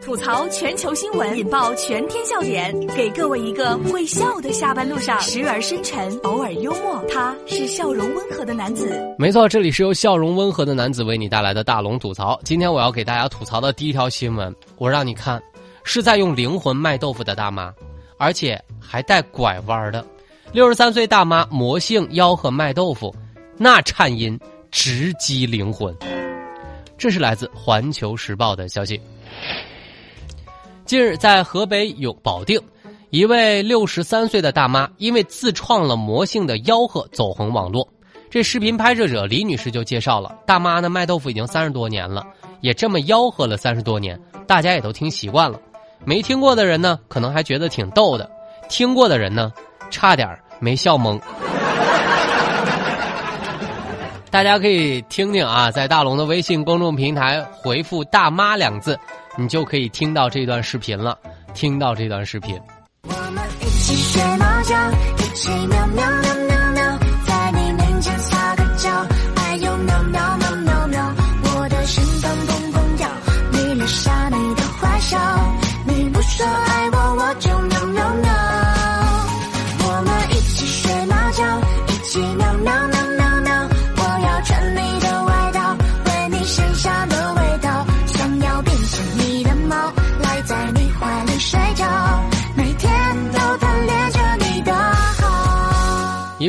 吐槽全球新闻，引爆全天笑点，给各位一个会笑的下班路上，时而深沉，偶尔幽默。他是笑容温和的男子。没错，这里是由笑容温和的男子为你带来的大龙吐槽。今天我要给大家吐槽的第一条新闻，我让你看，是在用灵魂卖豆腐的大妈，而且还带拐弯的。六十三岁大妈魔性吆喝卖豆腐，那颤音直击灵魂。这是来自《环球时报》的消息。近日，在河北有保定，一位六十三岁的大妈因为自创了魔性的吆喝走红网络。这视频拍摄者李女士就介绍了，大妈呢卖豆腐已经三十多年了，也这么吆喝了三十多年，大家也都听习惯了。没听过的人呢，可能还觉得挺逗的；听过的人呢，差点没笑懵。大家可以听听啊，在大龙的微信公众平台回复“大妈”两字。你就可以听到这段视频了，听到这段视频。我们一起学猫叫，一起喵喵喵喵喵，在你面前撒个娇，哎呦喵喵喵喵喵，我的心脏砰砰跳，你留下你的坏笑，你不说爱我，我就喵喵喵。我们一起学猫叫，一起喵喵喵。喵喵，我要穿你的外套，为你身上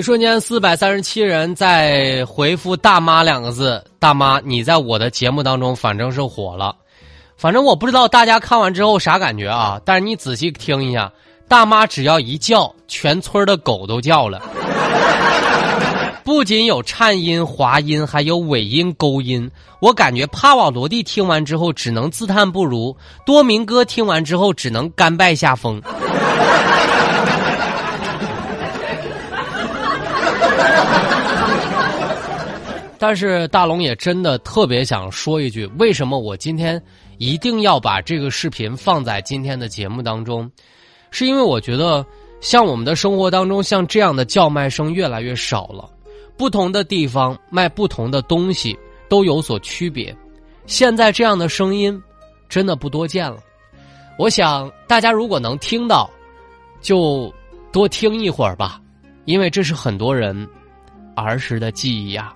瞬间，四百三十七人在回复“大妈”两个字。大妈，你在我的节目当中反正是火了，反正我不知道大家看完之后啥感觉啊。但是你仔细听一下，大妈只要一叫，全村的狗都叫了。不仅有颤音、滑音，还有尾音、勾音。我感觉帕瓦罗蒂听完之后只能自叹不如，多明哥听完之后只能甘拜下风。但是大龙也真的特别想说一句：为什么我今天一定要把这个视频放在今天的节目当中？是因为我觉得，像我们的生活当中，像这样的叫卖声越来越少了。不同的地方卖不同的东西都有所区别。现在这样的声音真的不多见了。我想大家如果能听到，就多听一会儿吧，因为这是很多人儿时的记忆呀。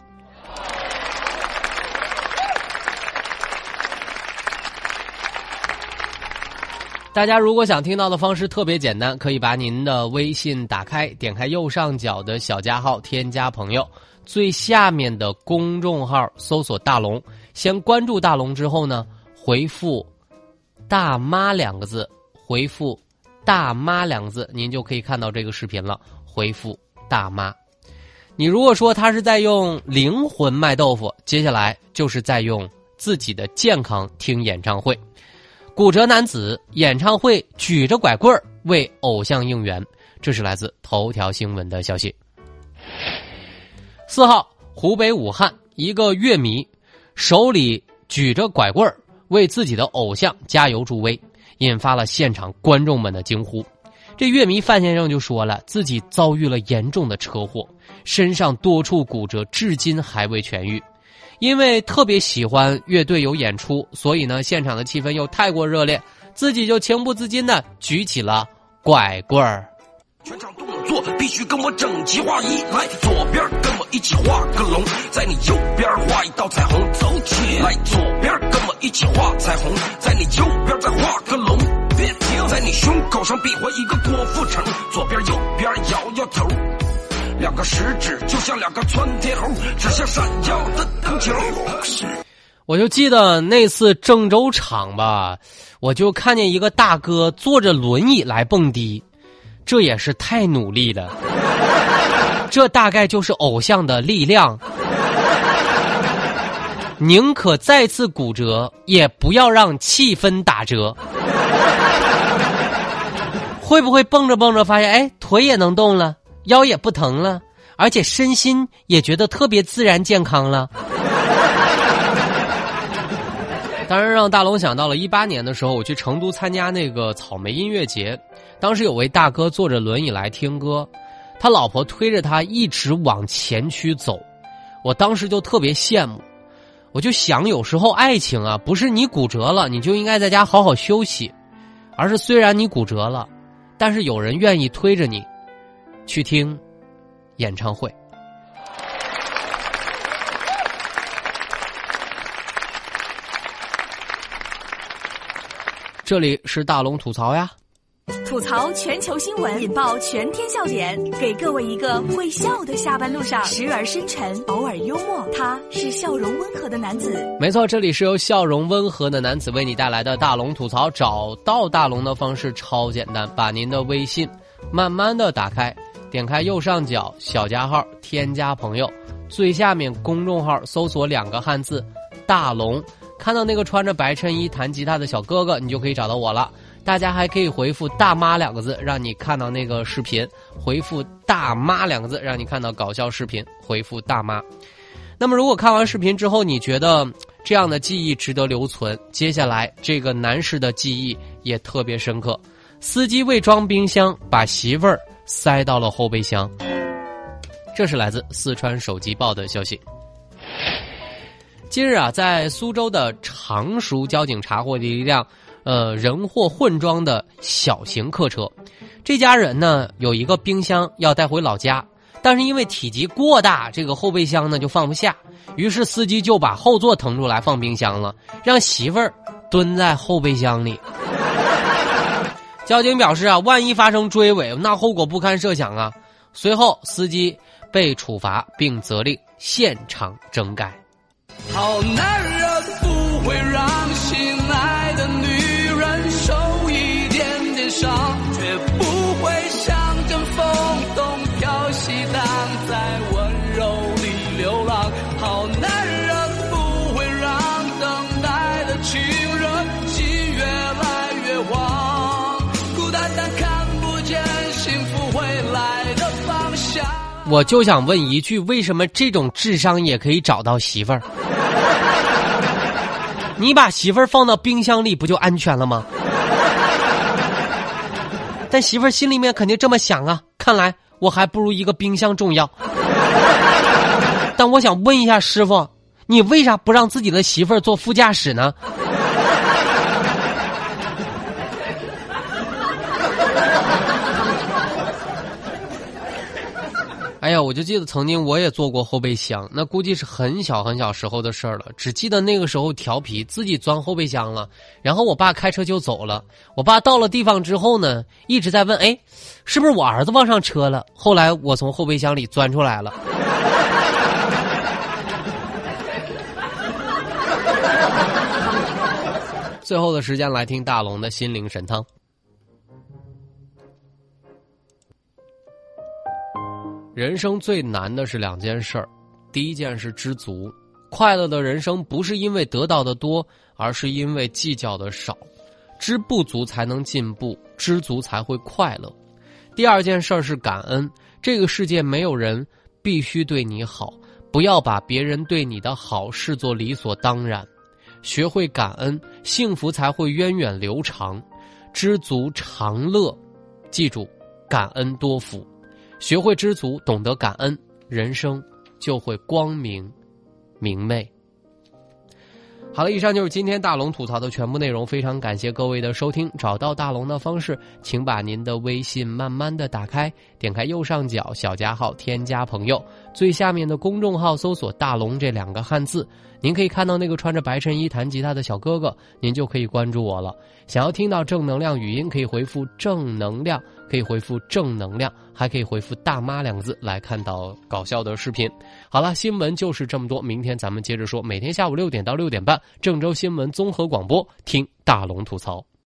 大家如果想听到的方式特别简单，可以把您的微信打开，点开右上角的小加号，添加朋友，最下面的公众号搜索“大龙”，先关注大龙之后呢，回复“大妈”两个字，回复“大妈”两个字，您就可以看到这个视频了。回复“大妈”，你如果说他是在用灵魂卖豆腐，接下来就是在用自己的健康听演唱会。骨折男子演唱会举着拐棍儿为偶像应援，这是来自头条新闻的消息。四号，湖北武汉一个乐迷手里举着拐棍儿为自己的偶像加油助威，引发了现场观众们的惊呼。这乐迷范先生就说了，自己遭遇了严重的车祸，身上多处骨折，至今还未痊愈。因为特别喜欢乐队有演出，所以呢，现场的气氛又太过热烈，自己就情不自禁的举起了拐棍儿。全场动作必须跟我整齐划一，来左边跟我一起画个龙，在你右边画一道彩虹，走起来左边跟我一起画彩虹，在你右边再画个龙，别停，在你胸口上比划一个郭富城，左边右边摇摇头。两个食指就像两个窜天猴，指向闪耀的灯球。我就记得那次郑州场吧，我就看见一个大哥坐着轮椅来蹦迪，这也是太努力了。这大概就是偶像的力量，宁可再次骨折，也不要让气氛打折。会不会蹦着蹦着发现，哎，腿也能动了？腰也不疼了，而且身心也觉得特别自然健康了。当然，让大龙想到了一八年的时候，我去成都参加那个草莓音乐节，当时有位大哥坐着轮椅来听歌，他老婆推着他一直往前区走，我当时就特别羡慕。我就想，有时候爱情啊，不是你骨折了你就应该在家好好休息，而是虽然你骨折了，但是有人愿意推着你去听演唱会。这里是大龙吐槽呀。吐槽全球新闻，引爆全天笑点，给各位一个会笑的下班路上，时而深沉，偶尔幽默。他是笑容温和的男子。没错，这里是由笑容温和的男子为你带来的大龙吐槽。找到大龙的方式超简单，把您的微信慢慢的打开，点开右上角小加号，添加朋友，最下面公众号搜索两个汉字“大龙”，看到那个穿着白衬衣弹吉他的小哥哥，你就可以找到我了。大家还可以回复“大妈”两个字，让你看到那个视频；回复“大妈”两个字，让你看到搞笑视频。回复“大妈”。那么，如果看完视频之后你觉得这样的记忆值得留存，接下来这个男士的记忆也特别深刻。司机为装冰箱，把媳妇儿塞到了后备箱。这是来自四川手机报的消息。今日啊，在苏州的常熟交警查获了一辆。呃，人货混装的小型客车，这家人呢有一个冰箱要带回老家，但是因为体积过大，这个后备箱呢就放不下，于是司机就把后座腾出来放冰箱了，让媳妇儿蹲在后备箱里。交警表示啊，万一发生追尾，那后果不堪设想啊。随后，司机被处罚并责令现场整改。好男人不会让心爱我就想问一句：为什么这种智商也可以找到媳妇儿？你把媳妇儿放到冰箱里，不就安全了吗？但媳妇儿心里面肯定这么想啊！看来我还不如一个冰箱重要。但我想问一下师傅，你为啥不让自己的媳妇儿坐副驾驶呢？哎呀，我就记得曾经我也坐过后备箱，那估计是很小很小时候的事儿了。只记得那个时候调皮，自己钻后备箱了，然后我爸开车就走了。我爸到了地方之后呢，一直在问：“哎，是不是我儿子忘上车了？”后来我从后备箱里钻出来了。最后的时间来听大龙的心灵神汤。人生最难的是两件事儿，第一件是知足，快乐的人生不是因为得到的多，而是因为计较的少。知不足才能进步，知足才会快乐。第二件事儿是感恩，这个世界没有人必须对你好，不要把别人对你的好视作理所当然。学会感恩，幸福才会源远流长。知足常乐，记住，感恩多福。学会知足，懂得感恩，人生就会光明明媚。好了，以上就是今天大龙吐槽的全部内容。非常感谢各位的收听。找到大龙的方式，请把您的微信慢慢的打开，点开右上角小加号，添加朋友，最下面的公众号搜索“大龙”这两个汉字。您可以看到那个穿着白衬衣弹吉他的小哥哥，您就可以关注我了。想要听到正能量语音，可以回复“正能量”，可以回复“正能量”，还可以回复“大妈”两个字来看到搞笑的视频。好了，新闻就是这么多，明天咱们接着说。每天下午六点到六点半，郑州新闻综合广播，听大龙吐槽。